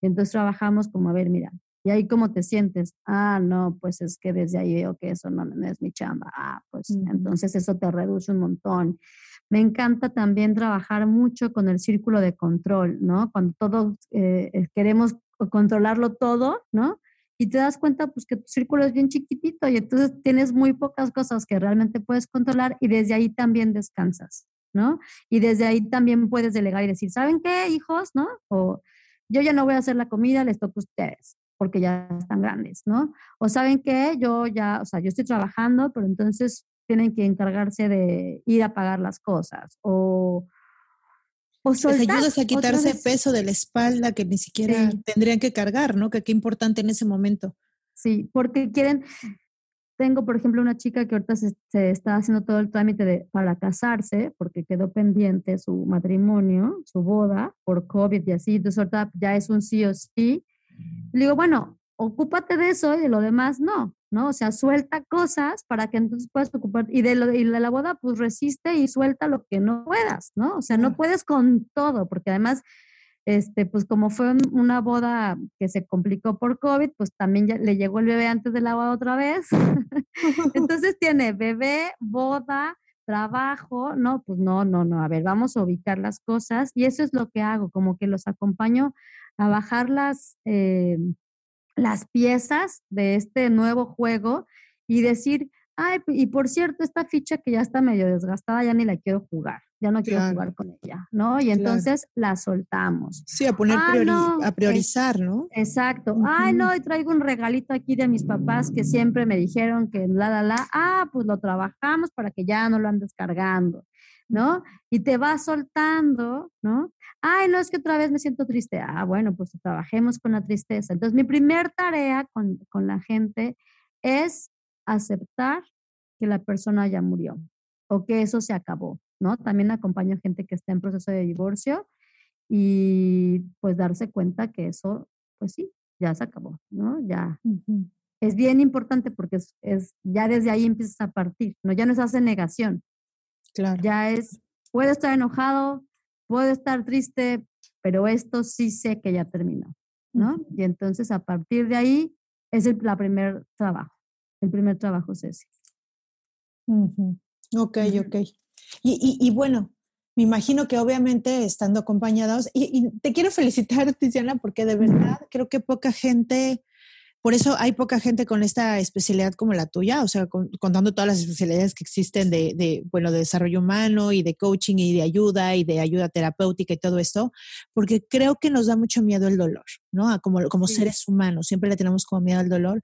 Y entonces trabajamos como, a ver, mira, ¿y ahí cómo te sientes? Ah, no, pues es que desde ahí veo que eso no, es mi chamba. Ah, pues entonces eso te reduce un montón. Me encanta también trabajar mucho con el círculo de control, ¿no? Cuando todos eh, eh, queremos controlarlo todo, ¿no? Y te das cuenta, pues, que tu círculo es bien chiquitito y entonces tienes muy pocas cosas que realmente puedes controlar y desde ahí también descansas, ¿no? Y desde ahí también puedes delegar y decir, ¿saben qué, hijos, no? O yo ya no voy a hacer la comida, les toca a ustedes porque ya están grandes, ¿no? O saben qué, yo ya, o sea, yo estoy trabajando, pero entonces tienen que encargarse de ir a pagar las cosas o o Les ayudas a quitarse peso de la espalda que ni siquiera tendrían que cargar, ¿no? Que qué importante en ese momento. Sí, porque quieren, tengo por ejemplo una chica que ahorita se, está haciendo todo el trámite de, para casarse porque quedó pendiente su matrimonio, su boda por COVID y así, entonces ahorita ya es un sí o sí. Le digo, bueno, ocúpate de eso y de lo demás no, ¿no? O sea, suelta cosas para que entonces puedas ocupar, y de, lo, y de la boda, pues resiste y suelta lo que no puedas, ¿no? O sea, no puedes con todo, porque además, este, pues como fue una boda que se complicó por COVID, pues también ya le llegó el bebé antes de la boda otra vez. entonces tiene bebé, boda, trabajo, no, pues no, no, no, a ver, vamos a ubicar las cosas y eso es lo que hago, como que los acompaño a bajar las, eh, las piezas de este nuevo juego y decir, ay, y por cierto, esta ficha que ya está medio desgastada, ya ni la quiero jugar, ya no quiero jugar con ella, ¿no? Y entonces la soltamos. Sí, a poner a priorizar, ¿no? Exacto. Ay, no, y traigo un regalito aquí de mis papás que siempre me dijeron que la, la, la, ah, pues lo trabajamos para que ya no lo andes cargando. ¿no? Y te va soltando, ¿no? Ay, no es que otra vez me siento triste. Ah, bueno, pues trabajemos con la tristeza. Entonces, mi primer tarea con, con la gente es aceptar que la persona ya murió o que eso se acabó, ¿no? También acompaño gente que está en proceso de divorcio y pues darse cuenta que eso, pues sí, ya se acabó, ¿no? Ya. Es bien importante porque es, es, ya desde ahí empiezas a partir, ¿no? Ya no se hace negación, Claro. Ya es, puedo estar enojado, puedo estar triste, pero esto sí sé que ya terminó, ¿no? Y entonces a partir de ahí es el la primer trabajo. El primer trabajo es ese. Ok, ok. Y, y, bueno, me imagino que obviamente estando acompañados, y, y, te quiero felicitar, Tiziana, porque de verdad creo que poca gente por eso hay poca gente con esta especialidad como la tuya, o sea, contando todas las especialidades que existen de, bueno, de desarrollo humano y de coaching y de ayuda y de ayuda terapéutica y todo esto, porque creo que nos da mucho miedo el dolor, ¿no? Como, como seres humanos, siempre le tenemos como miedo al dolor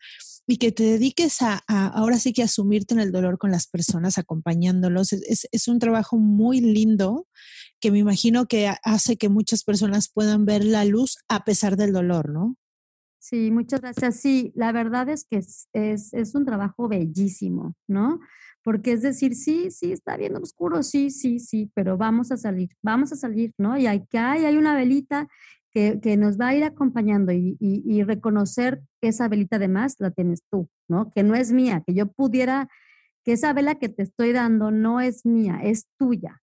y que te dediques a, ahora sí que asumirte en el dolor con las personas, acompañándolos, es, es un trabajo muy lindo que me imagino que hace que muchas personas puedan ver la luz a pesar del dolor, ¿no? Sí, muchas gracias. Sí, la verdad es que es, es, un trabajo bellísimo, ¿no? Porque es decir, sí, sí, está bien oscuro, sí, sí, sí, pero vamos a salir, vamos a salir, ¿no? Y hay que hay, hay una velita que, que, nos va a ir acompañando y, y, y, reconocer que esa velita además la tienes tú, ¿no? Que no es mía, que yo pudiera, que esa vela que te estoy dando no es mía, es tuya,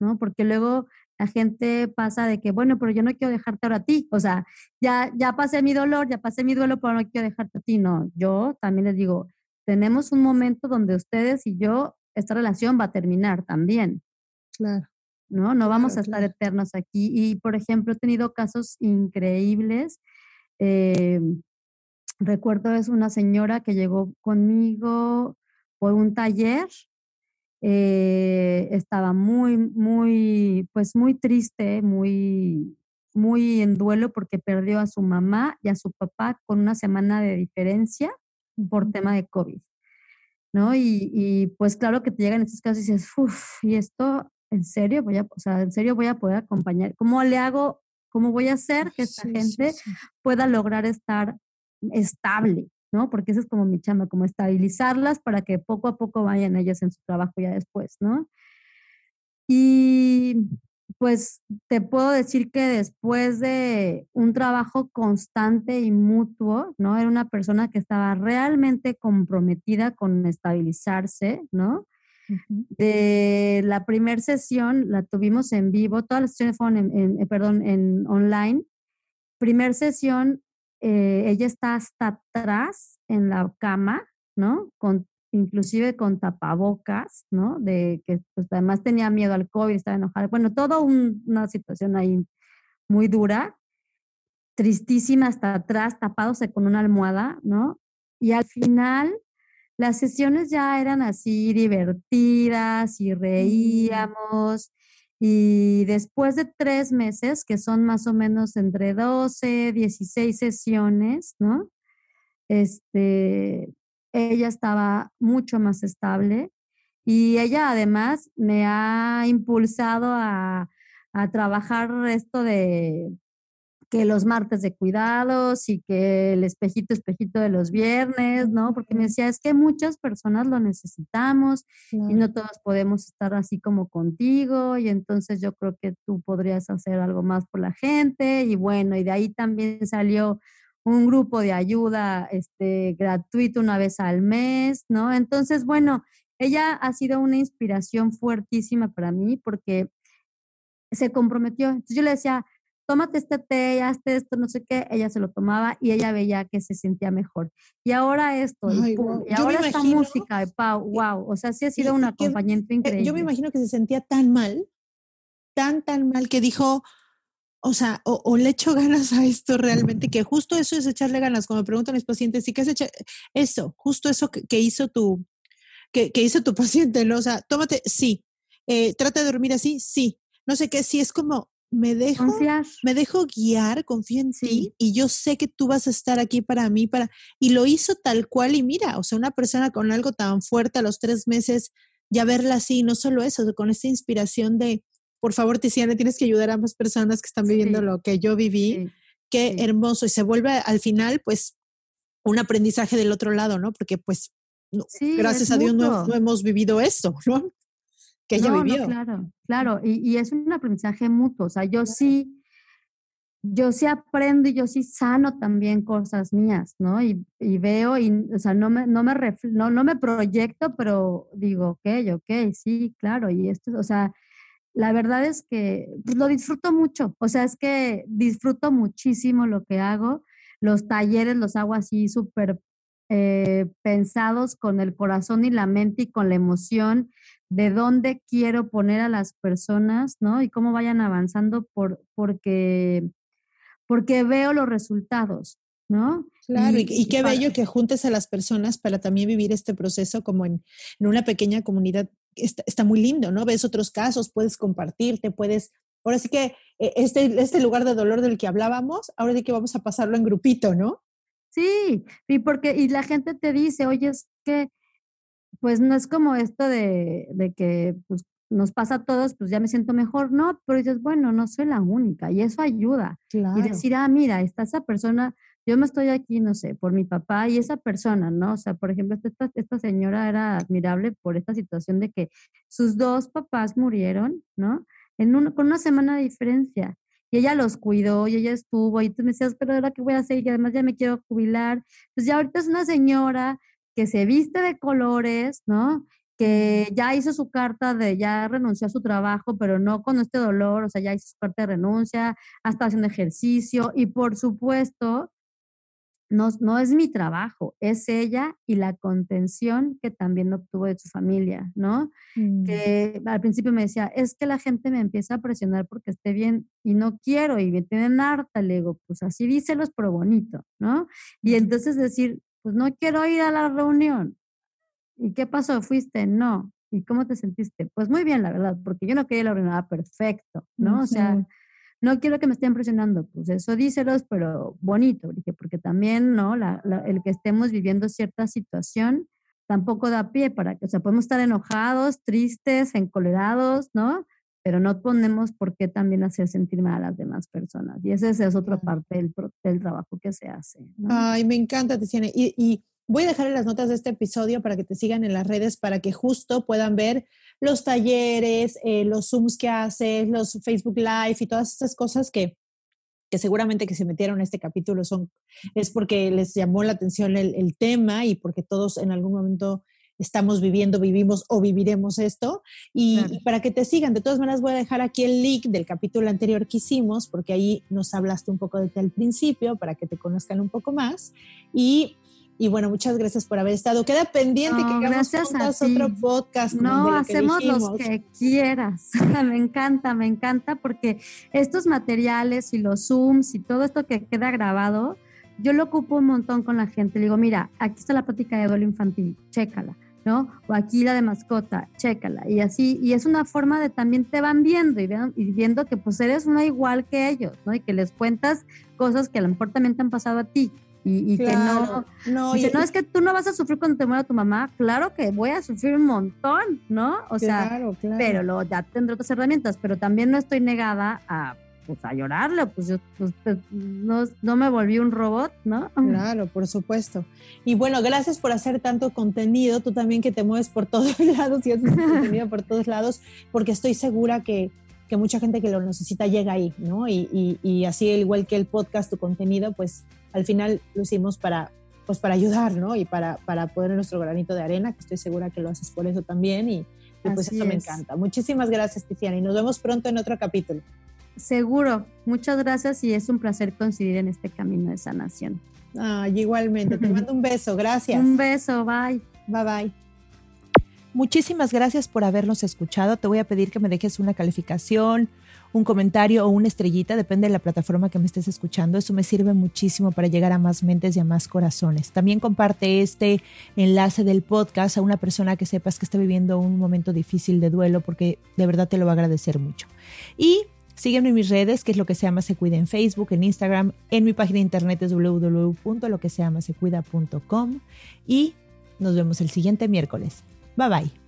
¿no? Porque luego la gente pasa de que, bueno, pero yo no quiero dejarte ahora a ti. O sea, ya, ya pasé mi dolor, ya pasé mi duelo, pero no quiero dejarte a ti. No, yo también les digo, tenemos un momento donde ustedes y yo, esta relación va a terminar también. Claro. ¿No? No vamos a estar eternos aquí. Y, por ejemplo, he tenido casos increíbles. Eh, recuerdo es una señora que llegó conmigo por un taller eh, estaba muy, muy, pues muy triste, muy, muy en duelo porque perdió a su mamá y a su papá con una semana de diferencia por tema de COVID. ¿No? Y, y pues claro que te llegan estos casos y dices, uff, ¿y esto en serio voy a, o sea, en serio voy a poder acompañar? ¿Cómo le hago, cómo voy a hacer que esta gente pueda lograr estar estable? ¿No? Porque eso es como mi chamba, como estabilizarlas para que poco a poco vayan ellas en su trabajo ya después, ¿no? Y pues te puedo decir que después de un trabajo constante y mutuo, ¿no? Era una persona que estaba realmente comprometida con estabilizarse, ¿no? De la primera sesión la tuvimos en vivo, todas las sesiones fueron en, eh, perdón, en online. Primer sesión, eh, ella está hasta atrás en la cama, ¿no? Con inclusive con tapabocas, ¿no? De que pues, además tenía miedo al COVID, estaba enojada. Bueno, toda una situación ahí muy dura, tristísima hasta atrás, tapándose con una almohada, ¿no? Y al final las sesiones ya eran así divertidas y mm. reíamos. Y después de tres meses, que son más o menos entre 12, 16 sesiones, ¿no? Este, ella estaba mucho más estable y ella además me ha impulsado a, trabajar esto de que los martes de cuidados y que el espejito, espejito de los viernes, ¿no? Porque me decía, es que muchas personas lo necesitamos y no todos podemos estar así como contigo y entonces yo creo que tú podrías hacer algo más por la gente y bueno, y de ahí también salió un grupo de ayuda este, gratuito una vez al mes, ¿no? Entonces, bueno, ella ha sido una inspiración fuertísima para mí porque se comprometió. Entonces yo le decía, tómate este té, hazte esto, no sé qué, ella se lo tomaba y ella veía que se sentía mejor. Y ahora esto, y, ahora esta música de Pau, wow, o sea, sí ha sido un acompañamiento increíble. Yo me imagino que se sentía tan mal, tan, tan mal, que dijo, o sea, o, le echo ganas a esto realmente, que justo eso es echarle ganas. Como me preguntan mis pacientes, ¿y qué es echar? Eso, justo eso que, hizo tu, que, hizo tu paciente, ¿no? O sea, tómate, sí. Eh, trata de dormir así, sí. No sé qué, sí, es como, me dejo, me dejo guiar, confío en ti y yo sé que tú vas a estar aquí para mí, para, y lo hizo tal cual y mira, o sea, una persona con algo tan fuerte a los tres meses, ya verla así, no solo eso, con esta inspiración de, por favor, Tiziana, tienes que ayudar a ambas personas que están viviendo lo que yo viví. Qué hermoso. Y se vuelve al final, pues, un aprendizaje del otro lado, ¿no? Porque, pues, gracias a Dios no, hemos vivido esto, ¿no? Que ella vivió. claro, claro. Y, es un aprendizaje mutuo. O sea, yo sí, yo sí aprendo y yo sí sano también cosas mías, ¿no? Y, veo, y, o sea, no me, no, me no, no me proyecto, pero digo, ok, ok, sí, claro. Y esto, o sea, la verdad es que pues, lo disfruto mucho, o sea, es que disfruto muchísimo lo que hago. Los talleres los hago así súper eh, pensados con el corazón y la mente y con la emoción de dónde quiero poner a las personas, ¿no? Y cómo vayan avanzando por, porque, porque veo los resultados, ¿no? Claro, y, qué bello que juntes a las personas para también vivir este proceso como en, en una pequeña comunidad está, muy lindo, ¿no? Ves otros casos, puedes compartirte, puedes... Ahora sí que eh, este, este lugar de dolor del que hablábamos, ahora sí que vamos a pasarlo en grupito, ¿no? Sí, y porque, y la gente te dice, oye, es que, pues no es como esto de, de que pues, nos pasa a todos, pues ya me siento mejor, no, pero dices, bueno, no soy la única, y eso ayuda. Y decir, ah, mira, está esa persona yo me estoy aquí, no sé, por mi papá y esa persona, ¿no? O sea, por ejemplo, esta, esta señora era admirable por esta situación de que sus dos papás murieron, ¿no? En un, con una semana de diferencia. Y ella los cuidó y ella estuvo y tú me decías, pero ahora qué voy a hacer y además ya me quiero jubilar. Pues ya ahorita es una señora que se viste de colores, ¿no? que ya hizo su carta de, ya renunció a su trabajo, pero no con este dolor, o sea, ya hizo su carta de renuncia, hasta haciendo ejercicio y por supuesto no, es mi trabajo, es ella y la contención que también obtuvo de su familia, ¿no? Mm. Que al principio me decía, es que la gente me empieza a presionar porque esté bien y no quiero y me tienen harta, le digo, pues así díselos, pero bonito, ¿no? Y entonces decir, pues no quiero ir a la reunión. ¿Y qué pasó? ¿Fuiste? No. ¿Y cómo te sentiste? Pues muy bien, la verdad, porque yo no quería la reunión, ah, perfecto, ¿no? O sea, no quiero que me estén presionando, pues eso díselos, pero bonito, dije, porque también, ¿no? el que estemos viviendo cierta situación tampoco da pie para que, o sea, podemos estar enojados, tristes, encolerados, ¿no? Pero no ponemos por qué también hacer sentir mal a las demás personas. Y esa es otra parte del, del trabajo que se hace. Ay, me encanta, Tiziana. Y, y voy a dejar en las notas de este episodio para que te sigan en las redes, para que justo puedan ver los talleres, eh, los Zooms que haces, los Facebook Live y todas estas cosas que, que seguramente que se metieron en este capítulo son, es porque les llamó la atención el, tema y porque todos en algún momento estamos viviendo, vivimos o viviremos esto. Y, para que te sigan, de todas maneras voy a dejar aquí el link del capítulo anterior que hicimos, porque ahí nos hablaste un poco de ti al principio, para que te conozcan un poco más. Y y bueno, muchas gracias por haber estado. Queda pendiente que hagamos juntas otro podcast. No, hacemos los que quieras. me encanta, me encanta porque estos materiales y los Zooms y todo esto que queda grabado, yo lo ocupo un montón con la gente. Le digo, mira, aquí está la práctica de duelo infantil, chécala, ¿no? O aquí la de mascota, chécala. Y así, y es una forma de también te van viendo y, y viendo que pues eres una igual que ellos, ¿no? Y que les cuentas cosas que a lo mejor también te han pasado a ti y, que no, no, no es que tú no vas a sufrir cuando te muera tu mamá, claro que voy a sufrir un montón, ¿no? O sea, pero lo, ya tendré otras herramientas, pero también no estoy negada a pues a llorarle, pues yo pues, no, no, me volví un robot, ¿no? Claro, por supuesto. Y bueno, gracias por hacer tanto contenido, tú también que te mueves por todos lados y haces contenido por todos lados, porque estoy segura que, que, mucha gente que lo necesita llega ahí, ¿no? Y, y, y así, igual que el podcast, tu contenido, pues al final lo hicimos para, pues para ayudar, ¿no? Y para, para poner nuestro granito de arena, que estoy segura que lo haces por eso también. Y, pues eso me encanta. Muchísimas gracias, Tiziana, y nos vemos pronto en otro capítulo. Seguro. Muchas gracias y es un placer coincidir en este camino de sanación. Ah, igualmente. Te mando un beso. Gracias. Un beso. Bye. Bye bye. Muchísimas gracias por habernos escuchado. Te voy a pedir que me dejes una calificación, un comentario o una estrellita, depende de la plataforma que me estés escuchando. Eso me sirve muchísimo para llegar a más mentes y a más corazones. También comparte este enlace del podcast a una persona que sepas que está viviendo un momento difícil de duelo porque de verdad te lo va a agradecer mucho. Y Sígueme en mis redes, que es lo que se llama Se Cuida en Facebook, en Instagram, en mi página de internet es www.loqueseamasecuida.com y nos vemos el siguiente miércoles. Bye bye.